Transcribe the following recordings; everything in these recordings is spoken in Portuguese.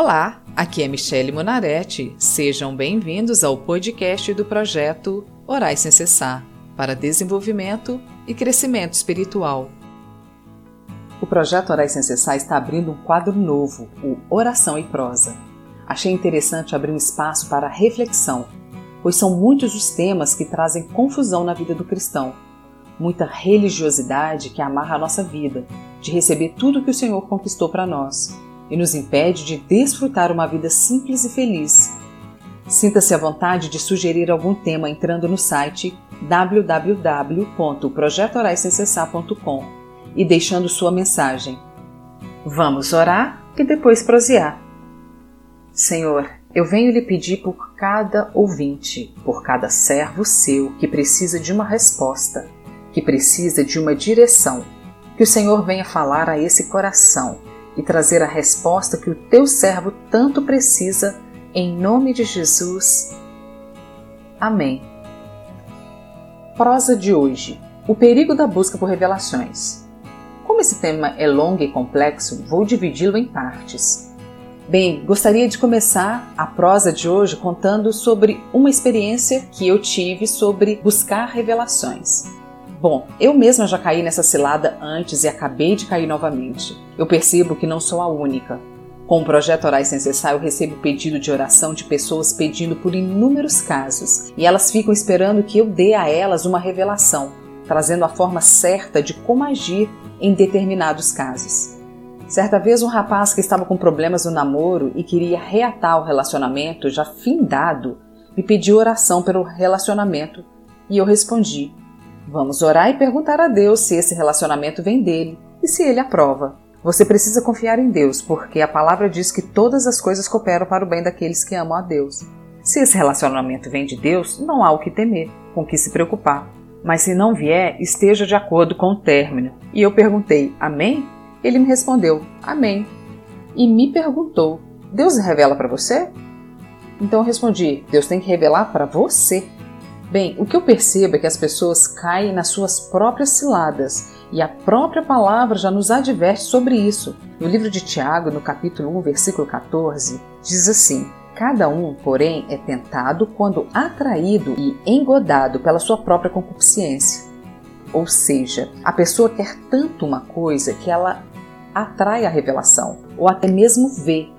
Olá, aqui é Michele Monaretti. Sejam bem-vindos ao podcast do projeto Orais Sem Cessar para desenvolvimento e crescimento espiritual. O projeto Orais Sem Cessar está abrindo um quadro novo, o Oração e Prosa. Achei interessante abrir um espaço para reflexão, pois são muitos os temas que trazem confusão na vida do cristão. Muita religiosidade que amarra a nossa vida, de receber tudo que o Senhor conquistou para nós e nos impede de desfrutar uma vida simples e feliz. Sinta-se à vontade de sugerir algum tema entrando no site www.projetoraissemcessar.com e deixando sua mensagem. Vamos orar e depois prosear. Senhor, eu venho lhe pedir por cada ouvinte, por cada servo seu que precisa de uma resposta, que precisa de uma direção, que o Senhor venha falar a esse coração e trazer a resposta que o teu servo tanto precisa, em nome de Jesus. Amém. Prosa de hoje: O perigo da busca por revelações. Como esse tema é longo e complexo, vou dividi-lo em partes. Bem, gostaria de começar a prosa de hoje contando sobre uma experiência que eu tive sobre buscar revelações. Bom, eu mesma já caí nessa cilada antes e acabei de cair novamente. Eu percebo que não sou a única. Com o projeto Orais Sem Cessar, eu recebo pedido de oração de pessoas pedindo por inúmeros casos e elas ficam esperando que eu dê a elas uma revelação, trazendo a forma certa de como agir em determinados casos. Certa vez, um rapaz que estava com problemas no namoro e queria reatar o relacionamento já findado me pediu oração pelo relacionamento e eu respondi: Vamos orar e perguntar a Deus se esse relacionamento vem dele e se ele aprova. Você precisa confiar em Deus, porque a palavra diz que todas as coisas cooperam para o bem daqueles que amam a Deus. Se esse relacionamento vem de Deus, não há o que temer, com que se preocupar. Mas se não vier, esteja de acordo com o término. E eu perguntei: Amém? Ele me respondeu: Amém. E me perguntou: Deus revela para você? Então eu respondi: Deus tem que revelar para você. Bem, o que eu percebo é que as pessoas caem nas suas próprias ciladas e a própria palavra já nos adverte sobre isso. No livro de Tiago, no capítulo 1, versículo 14, diz assim: Cada um, porém, é tentado quando atraído e engodado pela sua própria concupiscência. Ou seja, a pessoa quer tanto uma coisa que ela atrai a revelação, ou até mesmo vê,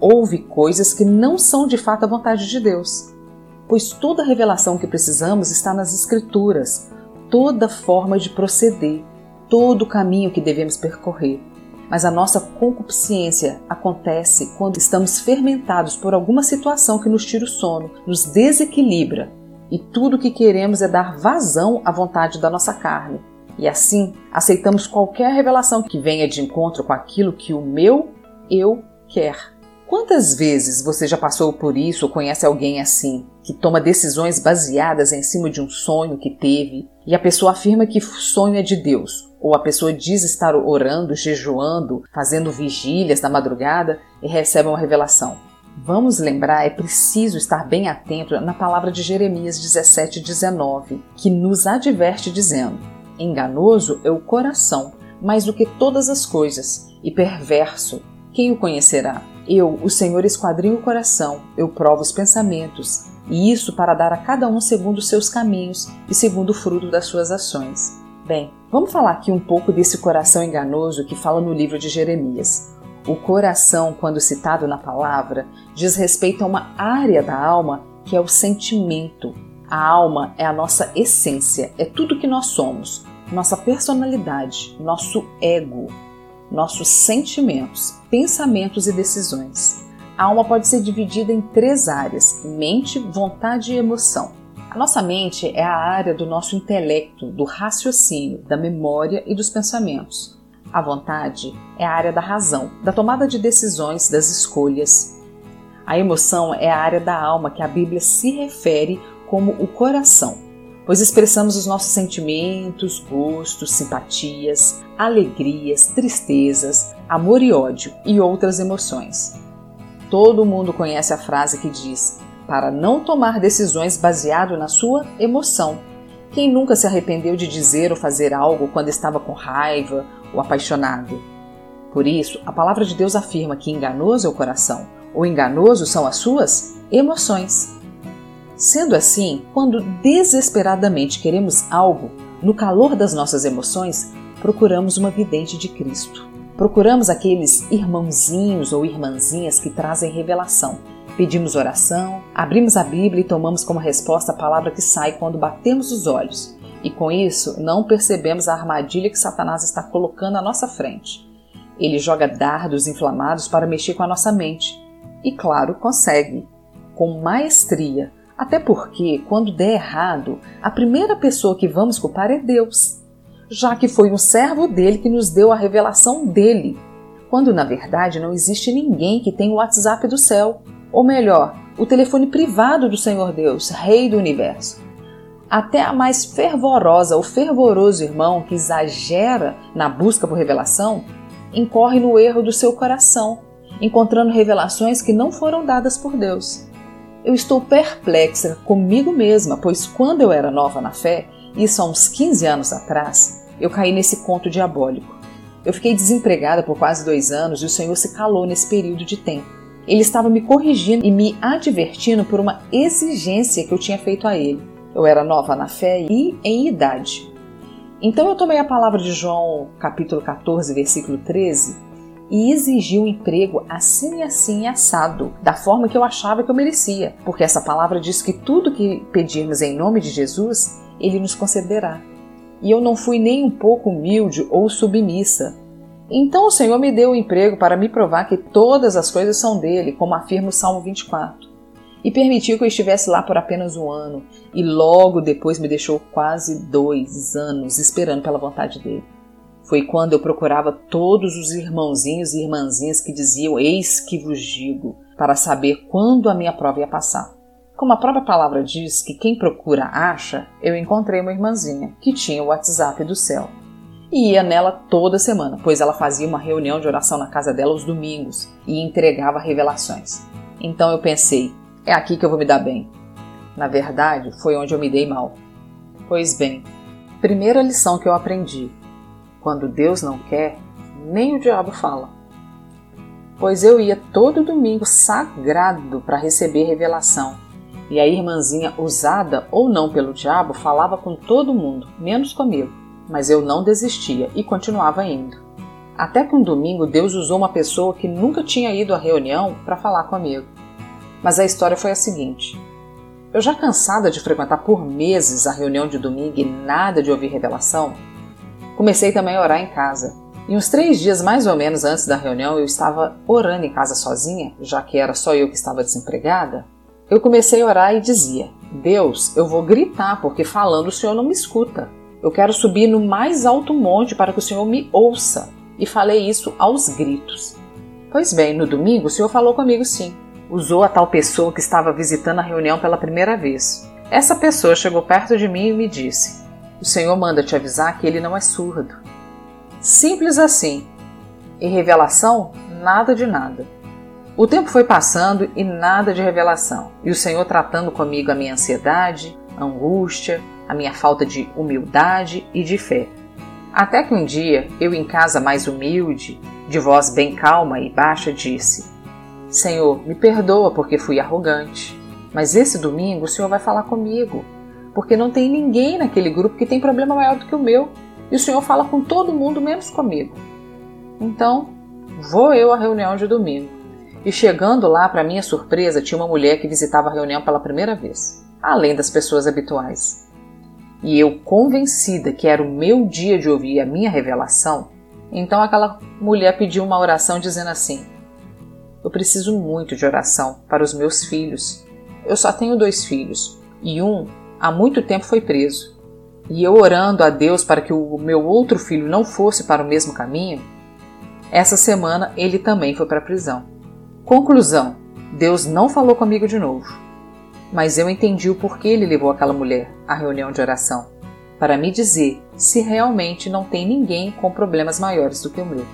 ouve coisas que não são de fato a vontade de Deus pois toda revelação que precisamos está nas Escrituras, toda forma de proceder, todo o caminho que devemos percorrer. Mas a nossa concupiscência acontece quando estamos fermentados por alguma situação que nos tira o sono, nos desequilibra, e tudo o que queremos é dar vazão à vontade da nossa carne. E assim, aceitamos qualquer revelação que venha de encontro com aquilo que o meu eu quer. Quantas vezes você já passou por isso ou conhece alguém assim, que toma decisões baseadas em cima de um sonho que teve e a pessoa afirma que sonho é de Deus, ou a pessoa diz estar orando, jejuando, fazendo vigílias na madrugada e recebe uma revelação? Vamos lembrar, é preciso estar bem atento na palavra de Jeremias 17, 19, que nos adverte dizendo: Enganoso é o coração, mais do que todas as coisas, e perverso, quem o conhecerá? Eu, o Senhor, esquadrinho o coração, eu provo os pensamentos, e isso para dar a cada um segundo os seus caminhos e segundo o fruto das suas ações. Bem, vamos falar aqui um pouco desse coração enganoso que fala no livro de Jeremias. O coração, quando citado na palavra, diz respeito a uma área da alma que é o sentimento. A alma é a nossa essência, é tudo que nós somos, nossa personalidade, nosso ego, nossos sentimentos, pensamentos e decisões. A alma pode ser dividida em três áreas: mente, vontade e emoção. A nossa mente é a área do nosso intelecto, do raciocínio, da memória e dos pensamentos. A vontade é a área da razão, da tomada de decisões, das escolhas. A emoção é a área da alma que a Bíblia se refere como o coração pois expressamos os nossos sentimentos, gostos, simpatias, alegrias, tristezas, amor e ódio e outras emoções. Todo mundo conhece a frase que diz: para não tomar decisões baseado na sua emoção. Quem nunca se arrependeu de dizer ou fazer algo quando estava com raiva ou apaixonado? Por isso, a palavra de Deus afirma que enganoso é o coração, O enganoso são as suas emoções. Sendo assim, quando desesperadamente queremos algo, no calor das nossas emoções, procuramos uma vidente de Cristo. Procuramos aqueles irmãozinhos ou irmãzinhas que trazem revelação. Pedimos oração, abrimos a Bíblia e tomamos como resposta a palavra que sai quando batemos os olhos. E com isso, não percebemos a armadilha que Satanás está colocando à nossa frente. Ele joga dardos inflamados para mexer com a nossa mente. E claro, consegue. Com maestria. Até porque, quando der errado, a primeira pessoa que vamos culpar é Deus já que foi um servo dele que nos deu a revelação dele, quando na verdade não existe ninguém que tenha o WhatsApp do céu, ou melhor, o telefone privado do Senhor Deus, Rei do Universo. Até a mais fervorosa ou fervoroso irmão que exagera na busca por revelação incorre no erro do seu coração, encontrando revelações que não foram dadas por Deus. Eu estou perplexa comigo mesma, pois quando eu era nova na fé, isso há uns 15 anos atrás, eu caí nesse conto diabólico. Eu fiquei desempregada por quase dois anos e o Senhor se calou nesse período de tempo. Ele estava me corrigindo e me advertindo por uma exigência que eu tinha feito a ele. Eu era nova na fé e em idade. Então eu tomei a palavra de João, capítulo 14, versículo 13, e exigi um emprego assim e assim assado, da forma que eu achava que eu merecia, porque essa palavra diz que tudo que pedirmos em nome de Jesus, ele nos concederá. E eu não fui nem um pouco humilde ou submissa. Então o Senhor me deu o emprego para me provar que todas as coisas são dele, como afirma o Salmo 24. E permitiu que eu estivesse lá por apenas um ano, e logo depois me deixou quase dois anos esperando pela vontade dele. Foi quando eu procurava todos os irmãozinhos e irmãzinhas que diziam: Eis que vos digo, para saber quando a minha prova ia passar. Como a própria palavra diz que quem procura acha, eu encontrei uma irmãzinha que tinha o WhatsApp do céu. E ia nela toda semana, pois ela fazia uma reunião de oração na casa dela aos domingos e entregava revelações. Então eu pensei, é aqui que eu vou me dar bem. Na verdade, foi onde eu me dei mal. Pois bem, primeira lição que eu aprendi: quando Deus não quer, nem o diabo fala. Pois eu ia todo domingo sagrado para receber revelação e a irmãzinha, usada ou não pelo diabo, falava com todo mundo, menos comigo. Mas eu não desistia e continuava indo. Até que um domingo Deus usou uma pessoa que nunca tinha ido à reunião para falar comigo. Mas a história foi a seguinte: eu já cansada de frequentar por meses a reunião de domingo e nada de ouvir revelação, comecei também a orar em casa. E uns três dias mais ou menos antes da reunião eu estava orando em casa sozinha, já que era só eu que estava desempregada, eu comecei a orar e dizia: Deus, eu vou gritar, porque falando o Senhor não me escuta. Eu quero subir no mais alto monte para que o Senhor me ouça. E falei isso aos gritos. Pois bem, no domingo o Senhor falou comigo sim. Usou a tal pessoa que estava visitando a reunião pela primeira vez. Essa pessoa chegou perto de mim e me disse: O Senhor manda te avisar que ele não é surdo. Simples assim. E revelação? Nada de nada. O tempo foi passando e nada de revelação, e o Senhor tratando comigo a minha ansiedade, a angústia, a minha falta de humildade e de fé. Até que um dia, eu em casa mais humilde, de voz bem calma e baixa, disse: Senhor, me perdoa porque fui arrogante, mas esse domingo o Senhor vai falar comigo, porque não tem ninguém naquele grupo que tem problema maior do que o meu, e o Senhor fala com todo mundo menos comigo. Então, vou eu à reunião de domingo. E chegando lá, para minha surpresa, tinha uma mulher que visitava a reunião pela primeira vez, além das pessoas habituais. E eu, convencida que era o meu dia de ouvir a minha revelação, então aquela mulher pediu uma oração dizendo assim: Eu preciso muito de oração para os meus filhos. Eu só tenho dois filhos e um há muito tempo foi preso. E eu orando a Deus para que o meu outro filho não fosse para o mesmo caminho, essa semana ele também foi para a prisão. Conclusão: Deus não falou comigo de novo. Mas eu entendi o porquê ele levou aquela mulher à reunião de oração para me dizer se realmente não tem ninguém com problemas maiores do que o meu.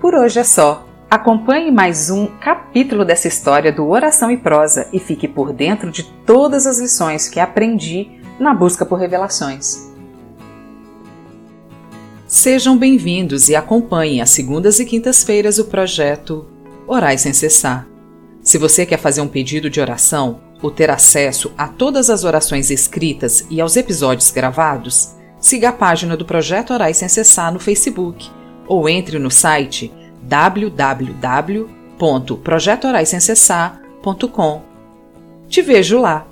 Por hoje é só. Acompanhe mais um capítulo dessa história do Oração e Prosa e fique por dentro de todas as lições que aprendi na busca por revelações. Sejam bem-vindos e acompanhem às segundas e quintas-feiras o projeto Orais sem cessar. Se você quer fazer um pedido de oração ou ter acesso a todas as orações escritas e aos episódios gravados, siga a página do Projeto Orais sem cessar no Facebook ou entre no site www.projetoraissemcessar.com. Te vejo lá!